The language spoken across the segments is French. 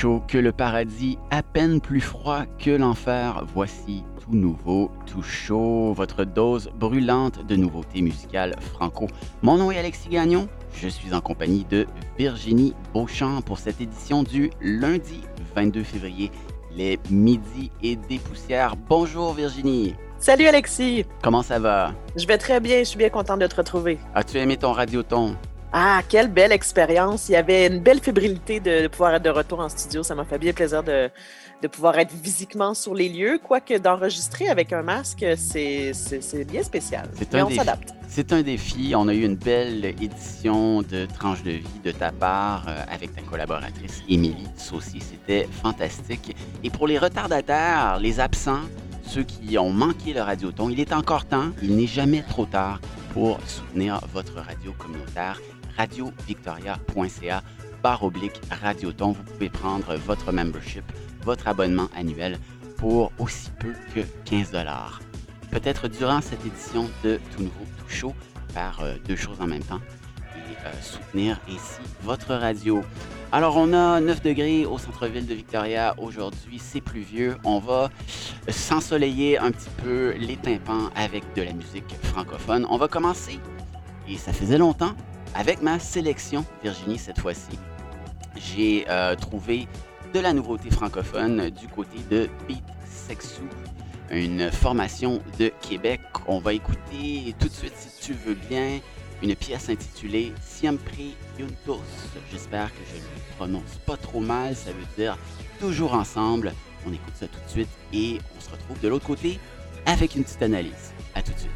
Chaud que le paradis, à peine plus froid que l'enfer, voici tout nouveau, tout chaud, votre dose brûlante de nouveautés musicales franco. Mon nom est Alexis Gagnon, je suis en compagnie de Virginie Beauchamp pour cette édition du lundi 22 février, les midis et des poussières. Bonjour Virginie. Salut Alexis. Comment ça va? Je vais très bien, je suis bien contente de te retrouver. As-tu aimé ton radioton? Ah, quelle belle expérience. Il y avait une belle fébrilité de, pouvoir être de retour en studio. Ça m'a fait bien plaisir de, de, pouvoir être physiquement sur les lieux, quoique d'enregistrer avec un masque, c'est bien spécial. Mais on s'adapte. C'est un défi. On a eu une belle édition de Tranche de vie de ta part euh, avec ta collaboratrice Émilie Saucy. C'était fantastique. Et pour les retardataires, les absents, ceux qui ont manqué le radioton, il est encore temps. Il n'est jamais trop tard pour soutenir votre radio communautaire radiovictoria.ca barre oblique Radioton. Vous pouvez prendre votre membership, votre abonnement annuel pour aussi peu que 15 dollars. Peut-être durant cette édition de Tout Nouveau, Tout Chaud, faire euh, deux choses en même temps et euh, soutenir ainsi votre radio. Alors, on a 9 degrés au centre-ville de Victoria aujourd'hui. C'est pluvieux. On va s'ensoleiller un petit peu les tympans avec de la musique francophone. On va commencer, et ça faisait longtemps, avec ma sélection, Virginie, cette fois-ci, j'ai euh, trouvé de la nouveauté francophone du côté de Beat Sexu, une formation de Québec. On va écouter tout de suite, si tu veux bien, une pièce intitulée Siempre Juntos. J'espère que je ne prononce pas trop mal, ça veut dire toujours ensemble. On écoute ça tout de suite et on se retrouve de l'autre côté avec une petite analyse. À tout de suite.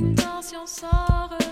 Nos yeux se cherchent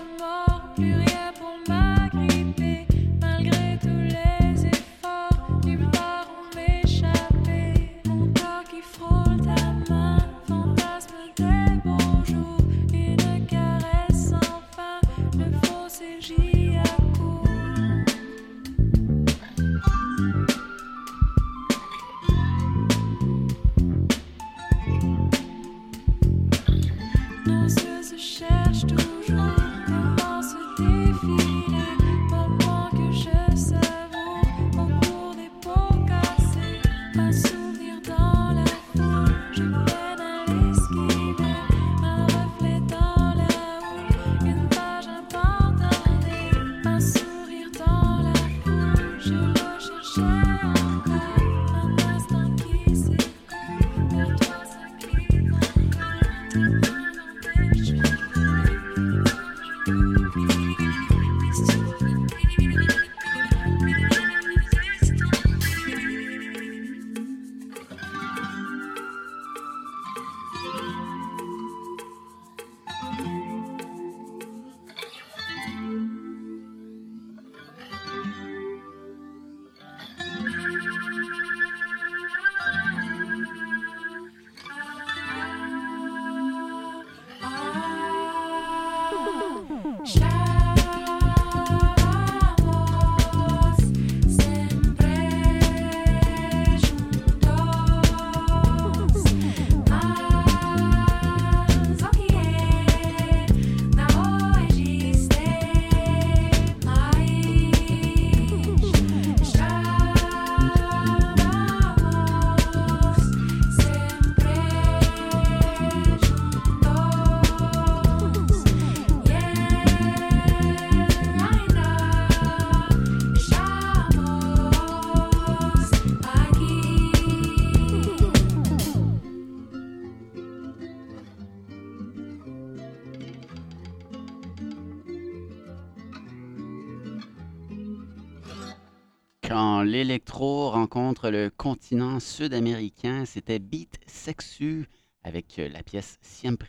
quand l'électro rencontre le continent sud-américain, c'était Beat Sexu avec la pièce Siempre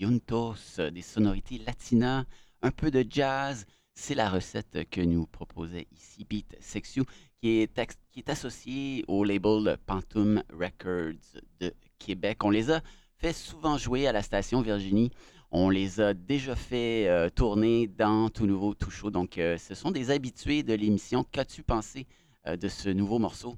Juntos, des sonorités latinas, un peu de jazz. C'est la recette que nous proposait ici Beat Sexu, qui est, qui est associé au label Pantoum Records de Québec. On les a fait souvent jouer à la station Virginie. On les a déjà fait euh, tourner dans Tout Nouveau, Tout Chaud. Donc, euh, ce sont des habitués de l'émission. Qu'as-tu pensé euh, de ce nouveau morceau?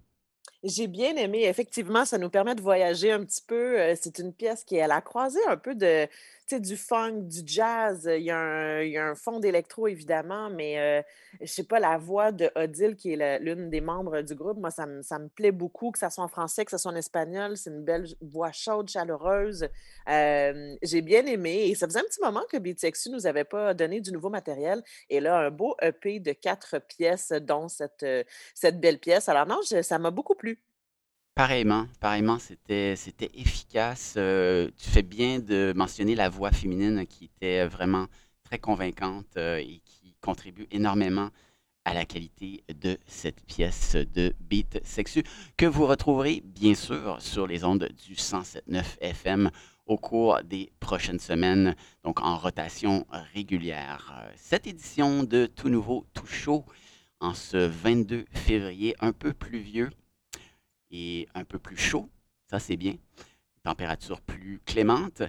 J'ai bien aimé. Effectivement, ça nous permet de voyager un petit peu. C'est une pièce qui est à la croisée un peu de, du funk, du jazz. Il y a un, fond d'électro, évidemment, mais je sais pas, la voix de Odile, qui est l'une des membres du groupe, moi, ça me, plaît beaucoup, que ça soit en français, que ça soit en espagnol. C'est une belle voix chaude, chaleureuse. J'ai bien aimé. Et ça faisait un petit moment que Sexy nous avait pas donné du nouveau matériel. Et là, un beau EP de quatre pièces, dont cette, cette belle pièce. Alors non, ça m'a beaucoup plu. Pareillement, c'était efficace. Euh, tu fais bien de mentionner la voix féminine qui était vraiment très convaincante euh, et qui contribue énormément à la qualité de cette pièce de beat sexu que vous retrouverez bien sûr sur les ondes du 107.9 FM au cours des prochaines semaines, donc en rotation régulière. Cette édition de Tout Nouveau, Tout Chaud, en ce 22 février, un peu pluvieux, et un peu plus chaud, ça c'est bien, température plus clémente,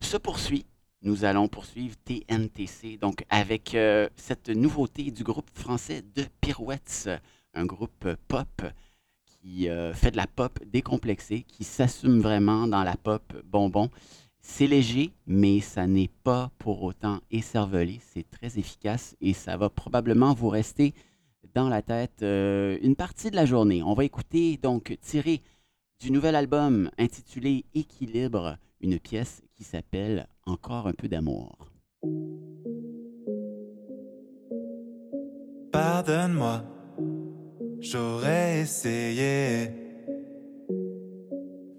se poursuit. Nous allons poursuivre TNTC, donc avec euh, cette nouveauté du groupe français de Pirouettes, un groupe pop qui euh, fait de la pop décomplexée, qui s'assume vraiment dans la pop bonbon. C'est léger, mais ça n'est pas pour autant écervelé. C'est très efficace et ça va probablement vous rester dans la tête euh, une partie de la journée. On va écouter donc tiré du nouvel album intitulé Équilibre, une pièce qui s'appelle Encore un peu d'amour. Pardonne-moi, j'aurais essayé.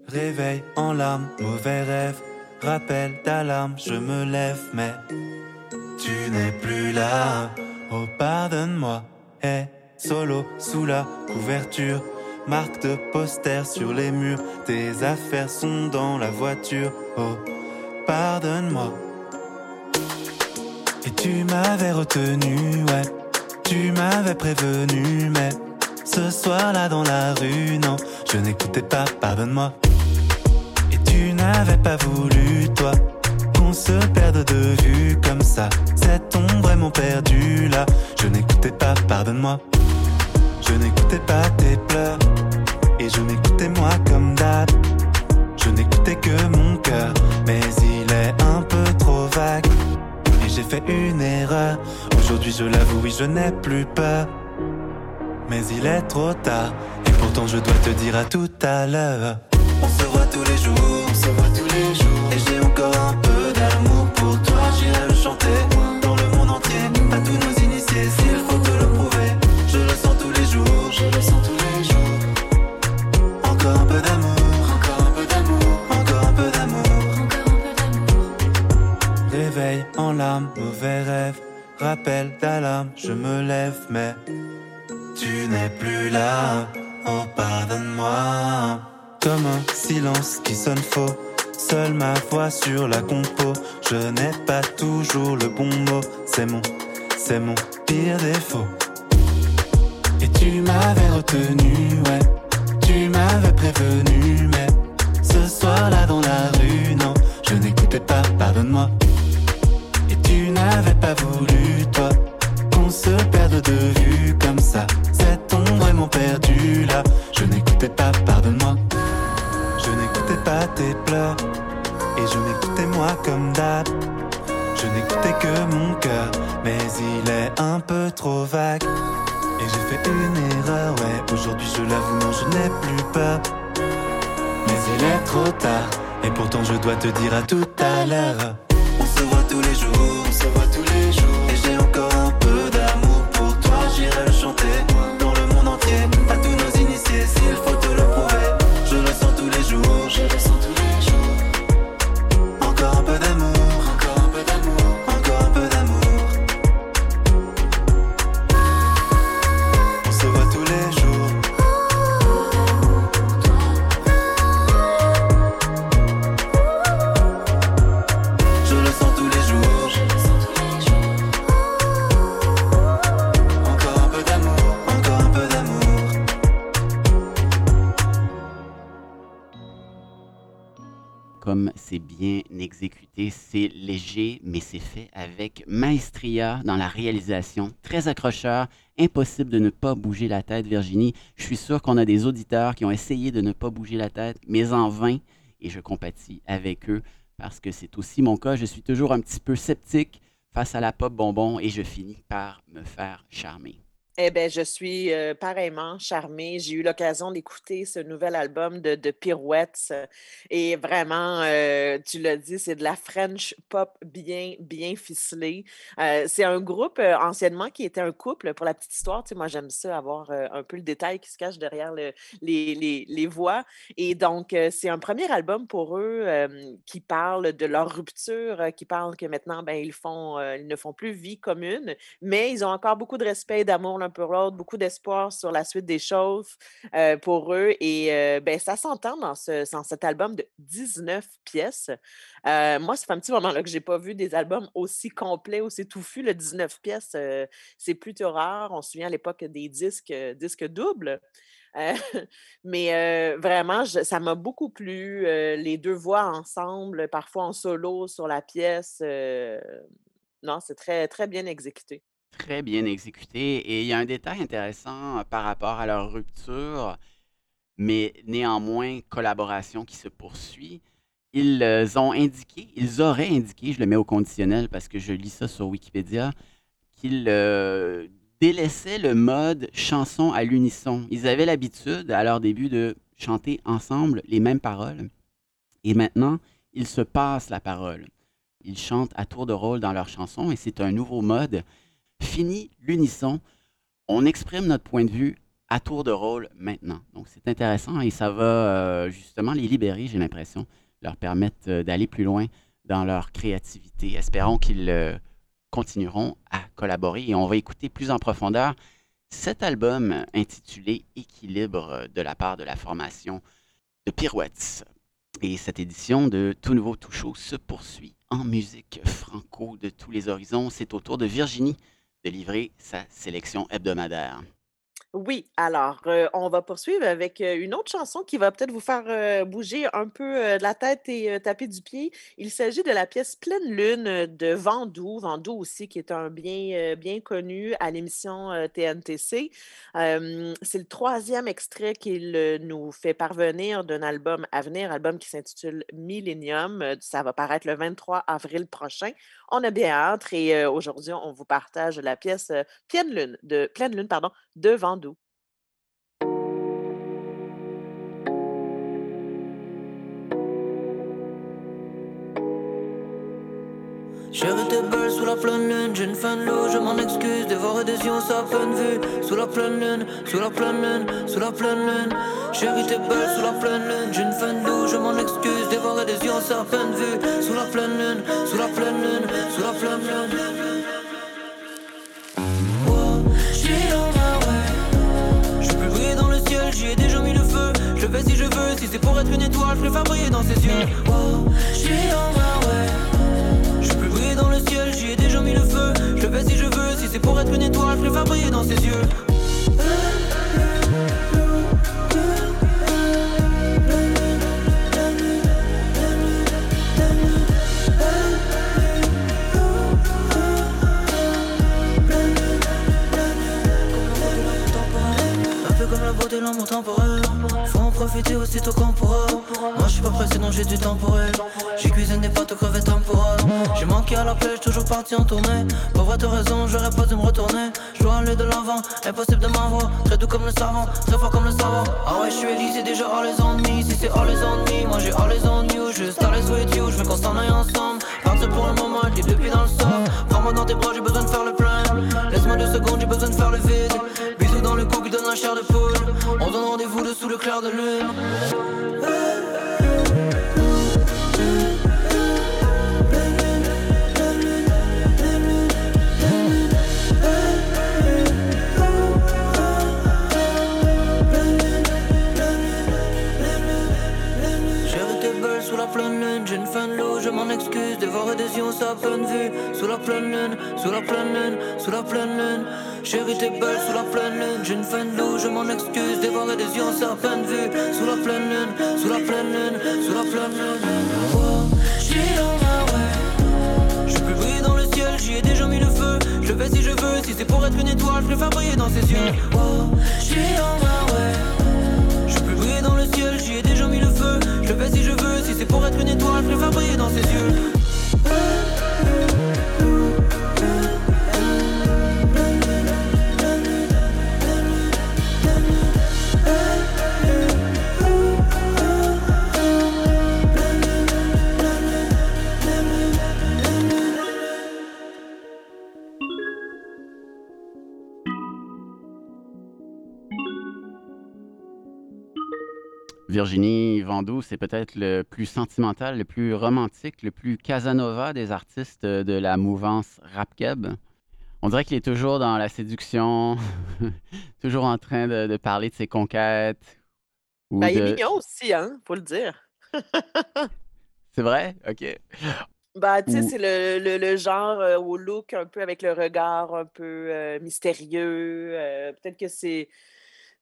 Réveil en larmes, mauvais rêve, rappel d'alarme, je me lève, mais tu n'es plus là. Oh, pardonne-moi solo sous la couverture. Marque de poster sur les murs, tes affaires sont dans la voiture. Oh, pardonne-moi. Et tu m'avais retenu, ouais. Tu m'avais prévenu, mais ce soir-là dans la rue, non, je n'écoutais pas, pardonne-moi. Et tu n'avais pas voulu, toi se perde de vue comme ça. Est mon perdu là. Je n'écoutais pas, pardonne-moi. Je n'écoutais pas tes pleurs. Et je m'écoutais moi comme d'hab. Je n'écoutais que mon cœur. Mais il est un peu trop vague. Et j'ai fait une erreur. Aujourd'hui, je l'avoue, oui, je n'ai plus peur. Mais il est trop tard. Et pourtant, je dois te dire à tout à l'heure. On se voit tous les jours, on se voit tous les jours. Et j'ai encore un peu dans le monde entier. À tous nos initiés, s'il faut te le prouver. Je le sens tous les jours, je le sens tous les jours. Encore un peu d'amour, encore un peu d'amour, encore un peu d'amour. Réveil en larmes, mauvais rêve. Rappel d'alarme, je me lève, mais tu n'es plus là. Oh, pardonne-moi. Comme un silence qui sonne faux Seule ma voix sur la compo, je n'ai pas toujours le bon mot. C'est mon, c'est mon pire défaut. Et tu m'avais retenu, ouais. Tu m'avais prévenu, mais ce soir-là dans la rue, non, je n'écoutais pas, pardonne-moi. Et tu n'avais pas voulu, toi, qu'on se perde de vue comme ça. Il est un peu trop vague. Et j'ai fait une erreur, ouais. Aujourd'hui je l'avoue, non, je n'ai plus peur. Mais il est trop tard, et pourtant je dois te dire à tout à l'heure. On se voit tous les jours, on se voit tous les jours. Comme c'est bien exécuté. C'est léger, mais c'est fait avec maestria dans la réalisation. Très accrocheur, impossible de ne pas bouger la tête, Virginie. Je suis sûr qu'on a des auditeurs qui ont essayé de ne pas bouger la tête, mais en vain, et je compatis avec eux parce que c'est aussi mon cas. Je suis toujours un petit peu sceptique face à la pop bonbon et je finis par me faire charmer. Eh bien, je suis pareillement charmée. J'ai eu l'occasion d'écouter ce nouvel album de, Pirouettes. Et vraiment, tu l'as dit, c'est de la French pop bien, bien ficelée. C'est un groupe anciennement qui était un couple. Pour la petite histoire, tu sais, moi, j'aime ça, avoir un peu le détail qui se cache derrière le- les, les- les voix. Et donc, c'est un premier album pour eux qui parle de leur rupture, qui parle que maintenant, ben, ils, font, ils ne font plus vie commune mais ils ont encore beaucoup de respect et d'amour l'un pour l'autre, beaucoup d'espoir sur la suite des choses euh, pour eux. Et euh, ben, ça s'entend dans, ce, cet album de 19 pièces. Euh, moi, ça fait un petit moment là, que je n'ai pas vu des albums aussi complets, aussi touffus. Le 19 pièces, c'est plutôt rare. On se souvient à l'époque des disques, disques doubles. Mais vraiment, ça m'a beaucoup plu. les deux voix ensemble, parfois en solo sur la pièce. non, c'est très, très bien exécuté. Très bien exécuté. Et il y a un détail intéressant euh, par rapport à leur rupture, mais néanmoins collaboration qui se poursuit. Ils euh, ont indiqué, ils auraient indiqué, je le mets au conditionnel parce que je lis ça sur Wikipédia, qu'ils euh, délaissaient le mode chanson à l'unisson. Ils avaient l'habitude à leur début de chanter ensemble les mêmes paroles. Et maintenant, ils se passent la parole. Ils chantent à tour de rôle dans leurs chansons et c'est un nouveau mode. Fini l'unisson. On exprime notre point de vue à tour de rôle maintenant. Donc c'est intéressant et ça va euh, justement les libérer, j'ai l'impression, leur permettre euh, d'aller plus loin dans leur créativité. Espérons qu'ils euh, continueront à collaborer et on va écouter plus en profondeur cet album intitulé Équilibre de la part de la formation de Pirouettes. Et cette édition de Tout Nouveau Tout Chaud se poursuit en musique franco de tous les horizons. C'est au tour de Virginie de livrer sa sélection hebdomadaire. Oui, alors, euh, on va poursuivre avec euh, une autre chanson qui va peut-être vous faire euh, bouger un peu euh, la tête et taper du pied. Il s'agit de la pièce Pleine Lune de Vandou. Vandou aussi, qui est un bien, bien connu à l'émission TNTC. C'est le troisième extrait qu'il nous fait parvenir d'un album à venir, album qui s'intitule Millennium. Ça va paraître le 23 avril prochain. On a bien hâte et euh, aujourd'hui, on vous partage la pièce euh, Pleine Lune de, Pleine Lune, pardon, de Vandou. Chérie, t'es belle sous la pleine lune, j'ai une fin de l'eau, je m'en excuse, dévorer des yeux, ça à peine vu. Sous la pleine lune, sous la pleine lune, sous la pleine lune. Chérie, t'es belle sous la pleine lune, j'ai une fin de l'eau, je m'en excuse, dévorer des yeux, ça à peine vu. Sous la pleine lune, sous la être une étoile, je préfère briller dans ses yeux. Oh, j'suis on my way. Je peux briller dans le ciel, j'y ai déjà mis le feu. Je le fais si je veux, si c'est pour être une étoile, je préfère briller dans ses yeux. Un peu comme la beauté, l'amour temporaire. Profiter aussitôt qu'on pourra. Moi je suis pas pressé, non j'ai du temps pour elle. J'ai cuisiné pâtes aux crevettes temporales. J'ai manqué à la pêche, toujours parti en tournée. Pauvre t'as raison, j'aurais pas dû me retourner. Je dois aller de l'avant, impossible de m'avoir. Très doux comme le savant, très fort comme le savant. Ah ouais, je suis c'est déjà all les ennemis. Si c'est all les ennemis, moi j'ai all les on you. Juste all les with you, je veux qu'on s'en aille ensemble. Partir pour le moment, le depuis dans le sol. Prends-moi dans tes bras, j'ai besoin de faire le plein. Laisse-moi deux secondes, j'ai besoin de faire le vide. De. On donne rendez-vous dessous le clair de lune. voir des yeux à pleine vue Sous la pleine lune, sous la pleine lune, sous la pleine lune. Chérie t'es belle sous la pleine lune. J'ai une fin de loup, je m'en excuse. Dévorer des yeux à pleine vue Sous la pleine lune, sous la pleine lune, sous la pleine lune. J'suis dans la rue Je peux briller dans le ciel, j'y ai déjà mis le feu. Je fais si je veux, si c'est pour être une étoile Je préfère briller dans ses yeux. Oh, J'suis dans la rue dans le ciel, j'y ai déjà mis le feu. Je fais si je veux, si c'est pour être une étoile, je vais briller dans ses yeux. Ooh. Virginie Vandou, c'est peut-être le plus sentimental, le plus romantique, le plus Casanova des artistes de la mouvance rap-keb. On dirait qu'il est toujours dans la séduction, toujours en train de, de parler de ses conquêtes. ou Ben, il est mignon aussi, hein, faut le dire. C'est vrai? OK. Ben, tu sais, Ou- c'est le, le- le genre euh, au look un peu avec le regard un peu euh, mystérieux. euh, peut-être que c'est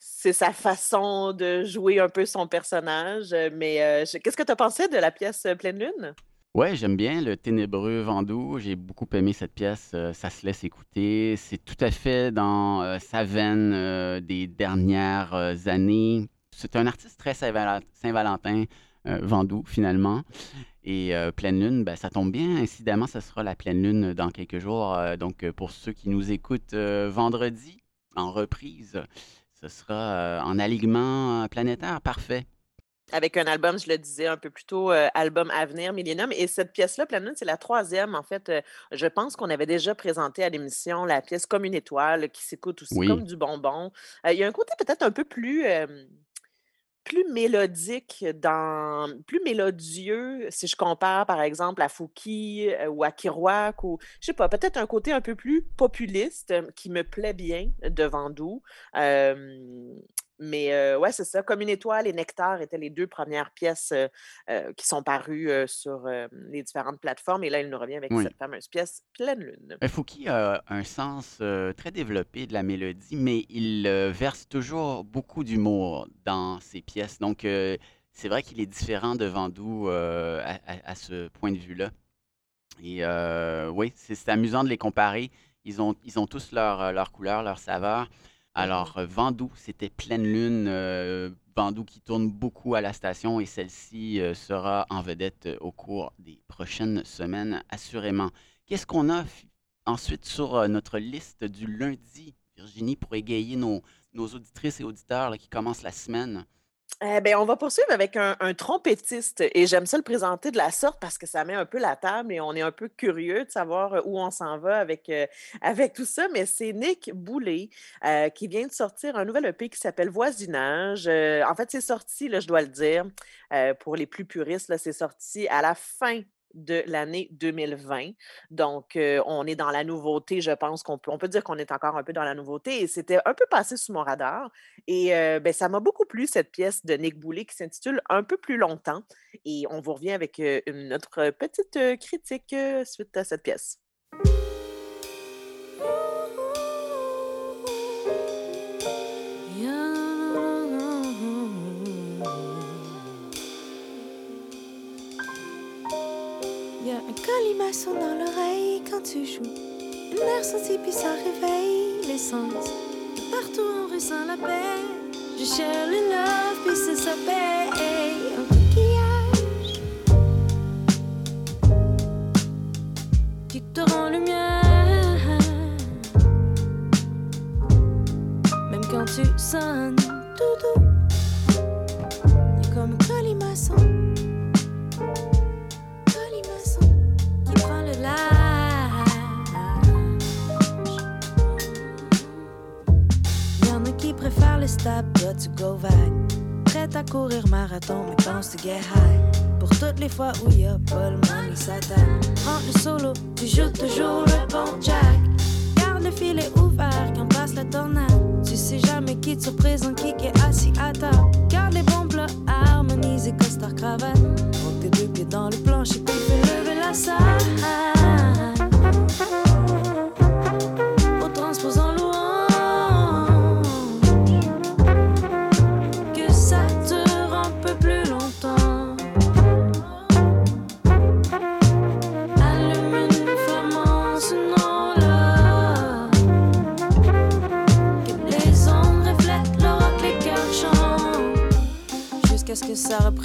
c'est sa façon de jouer un peu son personnage. euh, Mais euh, qu'est-ce que tu as pensé de la pièce euh, Pleine Lune? Ouais, j'aime bien le ténébreux Vendoux. J'ai beaucoup aimé cette pièce. ça se laisse écouter. C'est tout à fait dans sa veine des dernières années. C'est un artiste très Saint-Val- Saint-Valentin, Vendoux, finalement. Et Pleine Lune, ben, ça tombe bien. Incidemment, ce sera la Pleine Lune dans quelques jours. Donc, pour ceux qui nous écoutent vendredi, en reprise, ce sera euh, en alignement euh, planétaire parfait. Avec un album, je le disais un peu plus tôt, euh, album à venir, Millennium. Et cette pièce-là, Pleine Lune, c'est la troisième. En fait, euh, je pense qu'on avait déjà présenté à l'émission la pièce Comme une étoile, qui s'écoute aussi Oui. comme du bonbon. Euh, Il y a un côté peut-être un peu plus, plus mélodique, dans, plus mélodieux, si je compare par exemple à Fouki euh, ou à Kirouac, ou je sais pas, peut-être un côté un peu plus populiste euh, qui me plaît bien de Vendoux. Euh, mais euh, ouais, c'est ça. Comme une étoile et Nectar étaient les deux premières pièces euh, qui sont parues sur les différentes plateformes. Et là, il nous revient avec Oui. cette fameuse pièce Pleine Lune. Fouki a un sens très développé de la mélodie, mais il verse toujours beaucoup d'humour dans ses pièces. Donc, c'est vrai qu'il est différent de Vendoux euh, à, ce point de vue-là. Et euh, oui, c'est amusant de les comparer. Ils ont, ils ont tous leur, leur couleur, leur saveur. Alors, euh, Vendoux, c'était pleine lune. euh, qui tourne beaucoup à la station et celle-ci euh, sera en vedette euh, au cours des prochaines semaines, assurément. Qu'est-ce qu'on a ensuite sur notre liste du lundi, Virginie, pour égayer nos, auditrices et auditeurs qui commencent la semaine? Eh ben, on va poursuivre avec un, trompettiste et j'aime ça le présenter de la sorte parce que ça met un peu la table et on est un peu curieux de savoir euh, où on s'en va avec, euh, avec tout ça. Mais c'est Nick Boulay euh, qui vient de sortir un nouvel EP qui s'appelle Voisinage. Euh, en fait, c'est sorti, là, je dois le dire, pour les plus puristes, c'est sorti à la fin de l'année 2020. Donc, euh, on est dans la nouveauté, je pense qu'on peut, on peut dire qu'on est encore un peu dans la nouveauté et c'était un peu passé sous mon radar. Et euh, ben, ça m'a beaucoup plu, cette pièce de Nick Boulay qui s'intitule Un peu plus longtemps. Et on vous revient avec euh, une autre petite euh, critique suite à cette pièce. Y a un colimaçon dans l'oreille quand tu joues. Une air sentie puis réveille les sens. Partout on ressent la paix. Je cherche le love puis c'est sa paix. Un coquillage qui te rend lumière. Même quand tu sonnes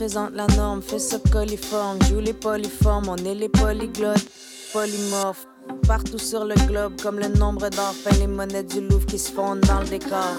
représente la norme, fais ça coliforme, joue les polyformes, on est les polyglottes, polymorphes. Partout sur le globe, comme le nombre d'or, les monnaies du Louvre qui se fondent dans le décor.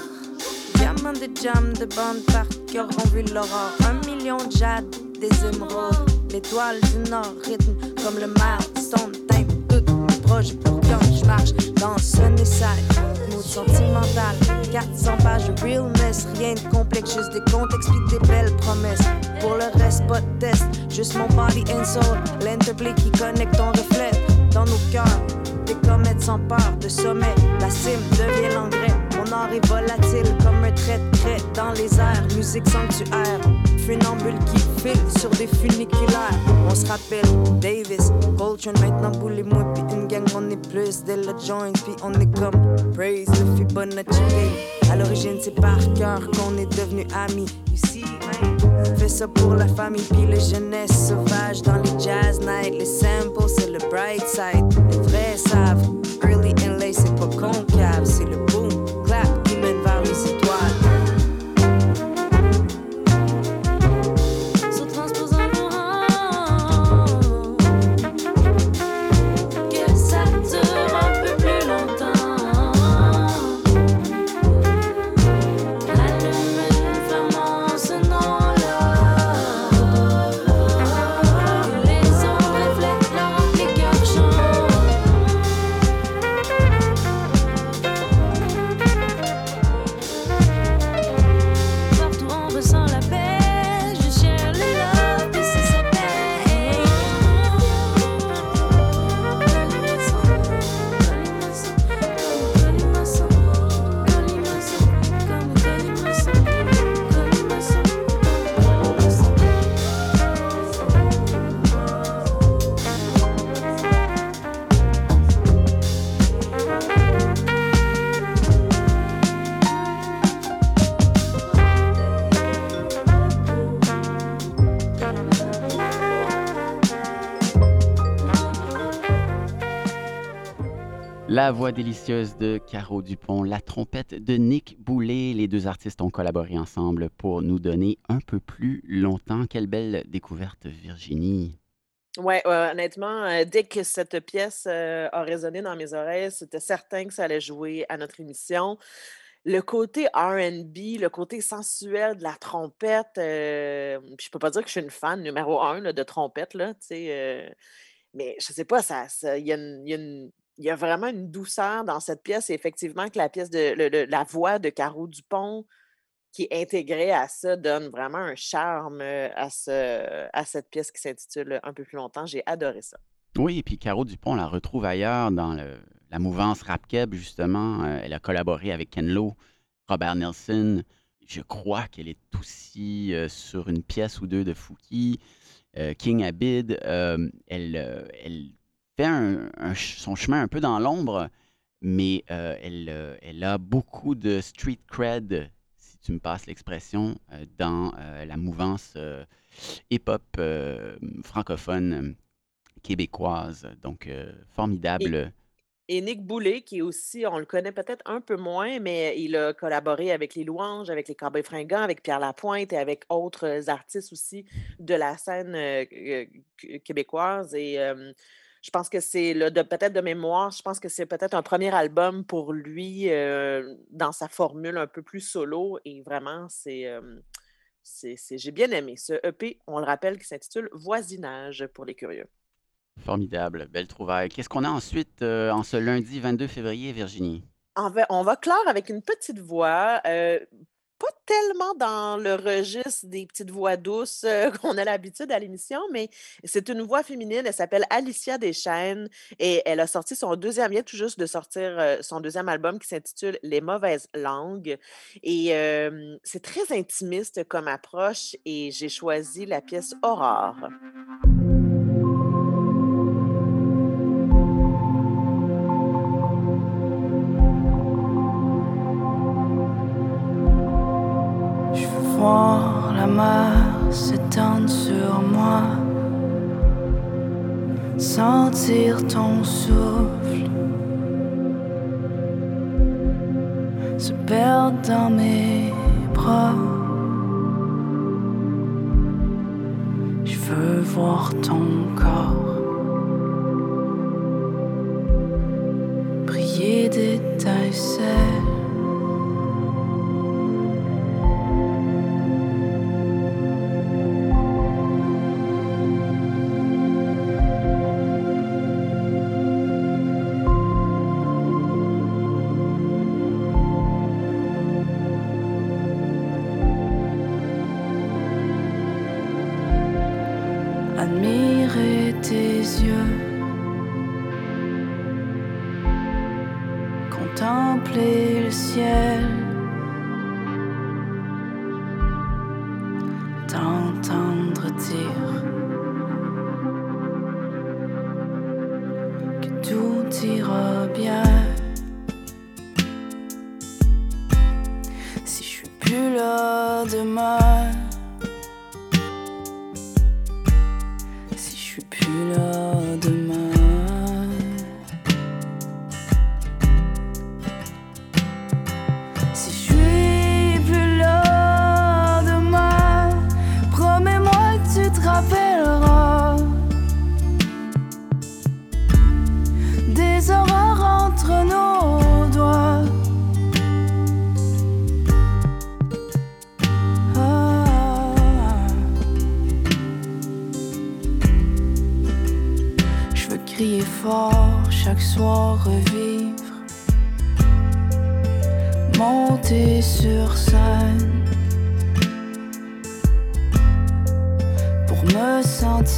Diamants de jam, de bandes par qui auront vu l'aurore. Un million de jade, des émeraudes, l'étoile du nord, rythme comme le mar, son teinte, tout proche pour quand je marche dans Sunnyside. Mood sentimental, 400 pages de realness, rien de complexe, juste des comptes expliquent des belles promesses. Pour le reste, pas de test, juste mon body and soul, l'interplay qui connecte ton reflet dans nos cœurs. Des comètes s'emparent de sommet, la cime devient l'engrais. Mon art est volatile comme un trait de dans les airs. Musique sanctuaire, funambule qui file sur des funiculaires. Se rappelle Davis, Coltrane, maintenant boule et moi, puis une gang, on est plus dès le joint, puis on est comme Praise le Fibonacci. À l'origine, c'est par cœur qu'on est devenu amis. Ici, Fais ça pour la famille puis les jeunesse sauvage dans les jazz nights. Les samples, c'est le bright side. Les vrais savent. La voix délicieuse de Caro Dupont, la trompette de Nick Boulet. Les deux artistes ont collaboré ensemble pour nous donner un peu plus longtemps. Quelle belle découverte, Virginie. Euh, honnêtement, euh, dès que cette pièce euh, a résonné dans mes oreilles, c'était certain que ça allait jouer à notre émission. Le côté R&B, le côté sensuel de la trompette, euh, je peux pas dire que je suis une fan numéro un de trompette, là, mais je sais pas, ça, ça- il y a une- il y a une- il y a vraiment une douceur dans cette pièce. Et effectivement, que la pièce de la voix de Caro Dupont qui est intégrée à ça donne vraiment un charme euh, à, ce, à cette pièce qui s'intitule Un peu plus longtemps. J'ai adoré ça. Oui, et puis Caro Dupont, on la retrouve ailleurs dans la mouvance rap keb justement. Euh, elle a collaboré avec Ken Lo, Robert Nelson. Je crois qu'elle est aussi euh, sur une pièce ou deux de Fouki, King Abid. Elle, elle fait un- son chemin un peu dans l'ombre, mais euh, elle, euh, elle a beaucoup de street cred, si tu me passes l'expression, euh, dans la mouvance hip-hop francophone québécoise. Donc, formidable. Et Nick Boulet, qui est aussi, on le connaît peut-être un peu moins, mais il a collaboré avec les Louanges, avec les Cowboys Fringants, avec Pierre Lapointe et avec autres artistes aussi de la scène qu- québécoise. Et je pense que c'est de peut-être de mémoire, je pense que c'est peut-être un premier album pour lui euh, dans sa formule un peu plus solo. Et vraiment, c'est. euh, c'est, c'est- j'ai bien aimé ce EP, on le rappelle, qui s'intitule Voisinage pour les curieux. Formidable. Belle trouvaille. Qu'est-ce qu'on a ensuite euh, en ce lundi 22 février, Virginie? On va, on va clore avec une petite voix, euh, pas tellement dans le registre des petites voix douces euh, qu'on a l'habitude à l'émission, mais c'est une voix féminine. Elle s'appelle Alicia Deschênes et elle a sorti son deuxième, tout juste de sortir euh, son deuxième album qui s'intitule Les mauvaises langues. Et c'est très intimiste comme approche et j'ai choisi la pièce Aurore. Mer s'étendre sur moi, sentir ton souffle, se perdre dans mes bras. veux voir ton corps briller d'étincelles.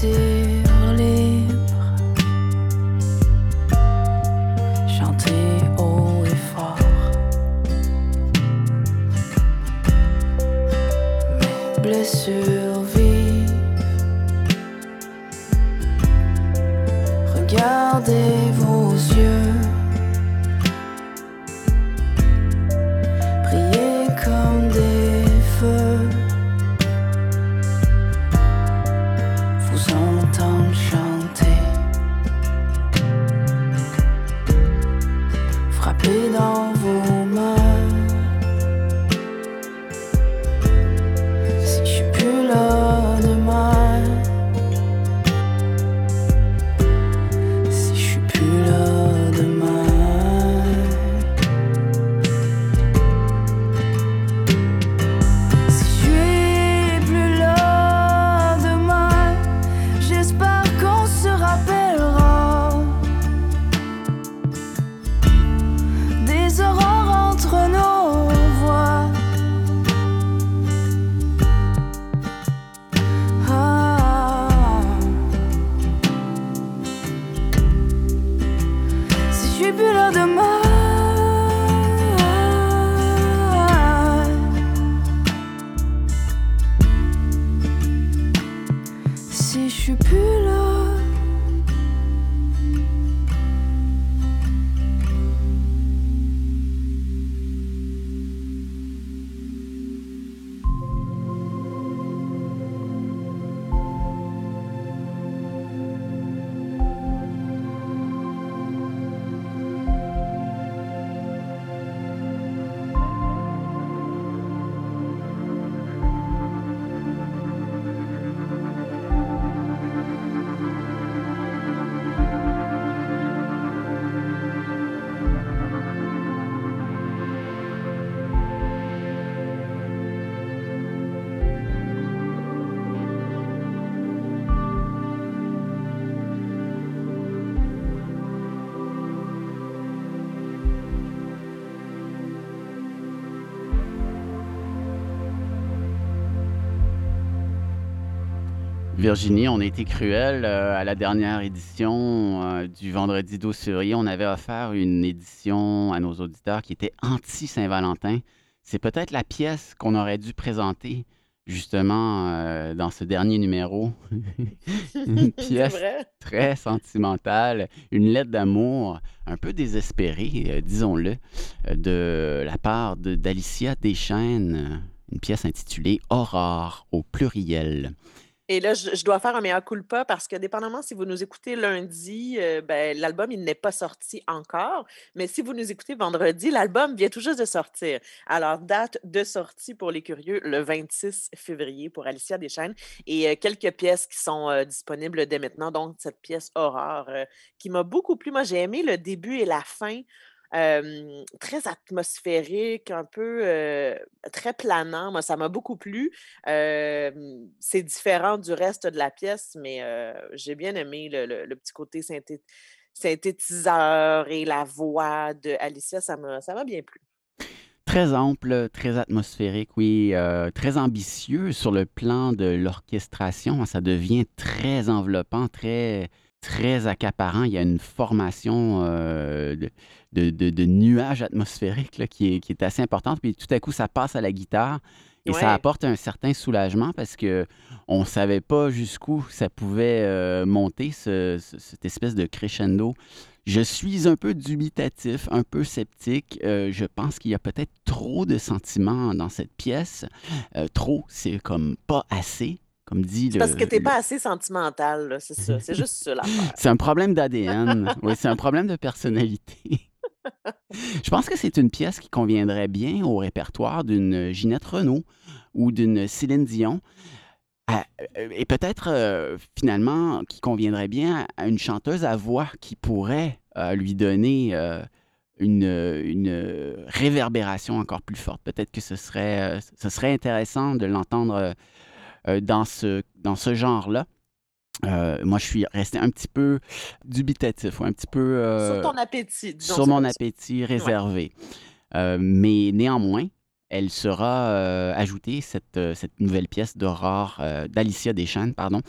Sentir frapper dans vos Virginie, on a été cruel euh, à la dernière édition euh, du Vendredi 12 février. On avait offert une édition à nos auditeurs qui était anti-Saint-Valentin. C'est peut-être la pièce qu'on aurait dû présenter justement euh, dans ce dernier numéro. une pièce très sentimentale, une lettre d'amour un peu désespérée, disons-le, de la part de- d'Alicia Deschaines, euh, une pièce intitulée Aurore au pluriel. Et là, je, dois faire un meilleur culpa parce que, dépendamment si vous nous écoutez lundi, euh, ben, l'album, il n'est pas sorti encore. Mais si vous nous écoutez vendredi, l'album vient tout juste de sortir. Alors, date de sortie pour les curieux, le 26 février pour Alicia Deschaines. Et euh, quelques pièces qui sont euh, disponibles dès maintenant. Donc, cette pièce Horreur qui m'a beaucoup plu. Moi, j'ai aimé le début et la fin. Très atmosphérique, un peu très planant. Moi, ça m'a beaucoup plu. C'est différent du reste de la pièce, mais j'ai bien aimé le, petit côté synthé- synthétiseur et la voix de Alicia. Ça m'a bien plu. Très ample, très atmosphérique, oui, très ambitieux sur le plan de l'orchestration. Ça devient très enveloppant, très, très accaparant. Il y a une formation euh, de, de- de- de nuages atmosphériques là, qui, est, qui est assez importante. Puis tout à coup, ça passe à la guitare et ça apporte un certain soulagement parce que on savait pas jusqu'où ça pouvait euh, monter, ce- ce- cette espèce de crescendo. Je suis un peu dubitatif, un peu sceptique. Euh, je pense qu'il y a peut-être trop de sentiments dans cette pièce. Trop, c'est comme pas assez, comme dit le. parce que t'es le- pas assez sentimental, c'est ça. C'est juste ça. C'est un problème d'ADN. oui, c'est un problème de personnalité. Je pense que c'est une pièce qui conviendrait bien au répertoire d'une Ginette Renault ou d'une Céline Dion. À- euh, Et peut-être euh, finalement qui conviendrait bien à une chanteuse à voix qui pourrait euh, lui donner euh, une, une réverbération encore plus forte. Peut-être que ce serait, ce serait intéressant de l'entendre dans ce, dans ce genre-là. Euh, moi, je suis resté un petit peu dubitatif, ou un petit peu euh, Sur ton appétit, disons sur mon appétit réservé. Euh, mais néanmoins, elle sera euh, ajoutée, cette, euh, cette nouvelle pièce d'Aurore, euh, d'Alicia Deschênes, pardon,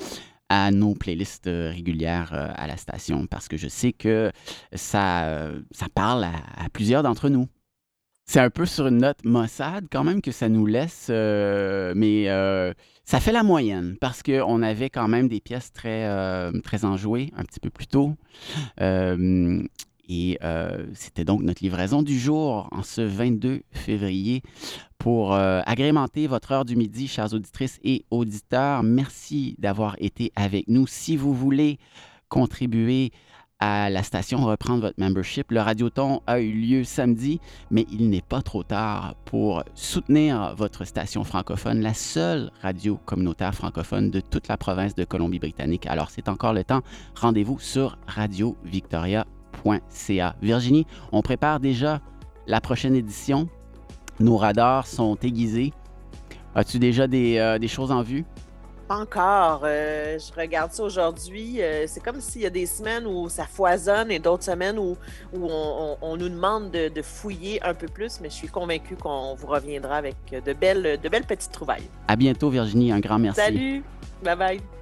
à nos playlists euh, régulières euh, à la station, parce que je sais que ça, euh, ça parle à, à plusieurs d'entre nous. C'est un peu sur une note maussade quand même que ça nous laisse, euh, mais euh, ça fait la moyenne parce qu'on avait quand même des pièces très, euh, très enjouées un petit peu plus tôt. Et c'était donc notre livraison du jour en ce 22 février pour agrémenter votre heure du midi, chères auditrices et auditeurs. Merci d'avoir été avec nous. Si vous voulez contribuer à la station, reprendre votre membership, le Radioton a eu lieu samedi, mais il n'est pas trop tard pour soutenir votre station francophone, la seule radio communautaire francophone de toute la province de Colombie-Britannique. Alors c'est encore le temps. Rendez-vous sur radiovictoria.ca. Virginie, on prépare déjà la prochaine édition. Nos radars sont aiguisés. As-tu déjà des, euh, des choses en vue? Pas encore. euh, je regarde ça aujourd'hui. euh, c'est comme s'il y a des semaines où ça foisonne et d'autres semaines où, où on, on- on nous demande de, de fouiller un peu plus, mais je suis convaincue qu'on vous reviendra avec de belles, de belles petites trouvailles. À bientôt, Virginie. Un grand merci. Salut! Bye bye!